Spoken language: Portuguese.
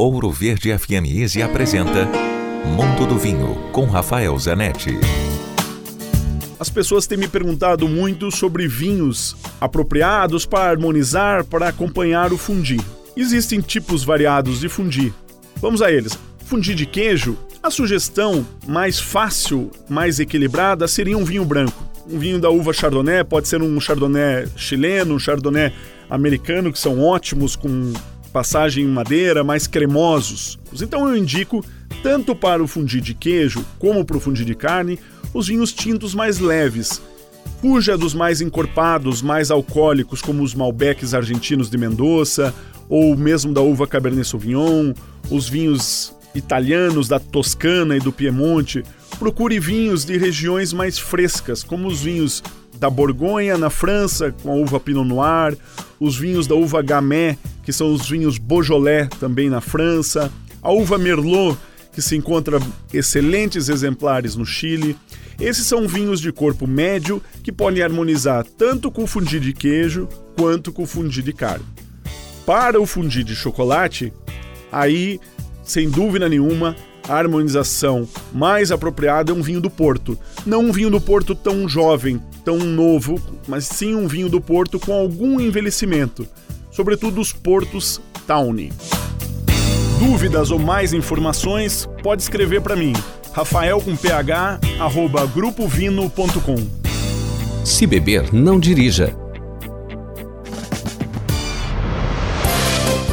Ouro Verde FM Easy apresenta Mundo do Vinho com Rafael Zanetti. As pessoas têm me perguntado muito sobre vinhos apropriados para harmonizar, para acompanhar o fundi. Existem tipos variados de fundi. Vamos a eles. Fundi de queijo, a sugestão mais fácil, mais equilibrada seria um vinho branco. Um vinho da uva Chardonnay, pode ser um Chardonnay chileno, um Chardonnay americano, que são ótimos com passagem em madeira, mais cremosos. Então eu indico, tanto para o fundi de queijo como para o fundi de carne, os vinhos tintos mais leves. Fuja dos mais encorpados, mais alcoólicos, como os Malbecs argentinos de Mendoza, ou mesmo da uva Cabernet Sauvignon, os vinhos italianos da Toscana e do Piemonte. Procure vinhos de regiões mais frescas, como os vinhos da Borgonha na França, com a uva Pinot Noir, os vinhos da uva Gamay, que são os vinhos Beaujolais também na França, a uva Merlot, que se encontra excelentes exemplares no Chile. Esses são vinhos de corpo médio que podem harmonizar tanto com o fundi de queijo quanto com o fundi de carne. Para o fundi de chocolate, aí, sem dúvida nenhuma, a harmonização mais apropriada é um vinho do Porto. Não um vinho do Porto tão jovem, tão novo, mas sim um vinho do Porto com algum envelhecimento, sobretudo os portos Tawny. Dúvidas ou mais informações, pode escrever para mim, rafael com ph, arroba grupovino.com. Se beber, não dirija.